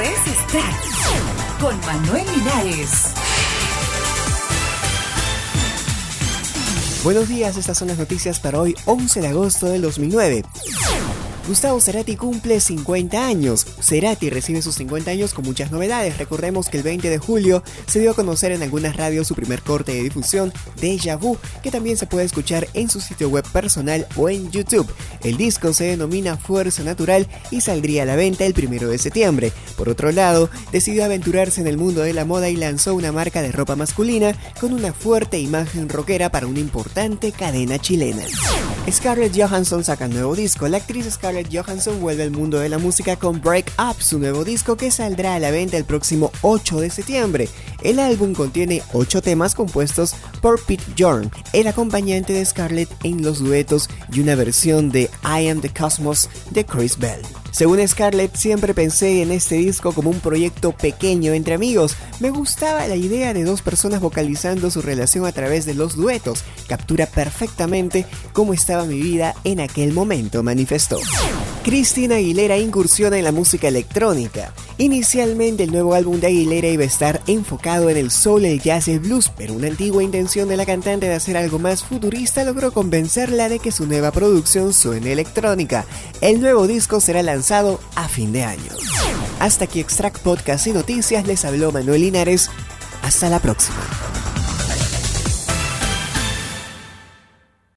es estar con Manuel Linares. Buenos días, estas son las noticias para hoy, 11 de agosto del 2009. Gustavo Cerati cumple 50 años. Cerati recibe sus 50 años con muchas novedades. Recordemos que el 20 de julio se dio a conocer en algunas radios su primer corte de difusión, Deja Vu, que también se puede escuchar en su sitio web personal o en YouTube. El disco se denomina Fuerza Natural y saldría a la venta el 1 de septiembre. Por otro lado, decidió aventurarse en el mundo de la moda y lanzó una marca de ropa masculina con una fuerte imagen rockera para una importante cadena chilena. Scarlett Johansson saca nuevo disco. La actriz Scarlett Johansson vuelve al mundo de la música con Break Up, su nuevo disco que saldrá a la venta el próximo 8 de septiembre. El álbum contiene 8 temas compuestos por Pete Jorn, el acompañante de Scarlett en los duetos y una versión de I Am the Cosmos de Chris Bell. Según Scarlett, siempre pensé en este disco como un proyecto pequeño entre amigos. Me gustaba la idea de dos personas vocalizando su relación a través de los duetos. Captura perfectamente cómo estaba mi vida en aquel momento, manifestó. Cristina Aguilera incursiona en la música electrónica. Inicialmente el nuevo álbum de Aguilera iba a estar enfocado en el soul, el jazz y el blues, pero una antigua intención de la cantante de hacer algo más futurista logró convencerla de que su nueva producción suene electrónica. El nuevo disco será lanzado a fin de año. Hasta aquí Extract Podcast y Noticias, les habló Manuel Linares. Hasta la próxima.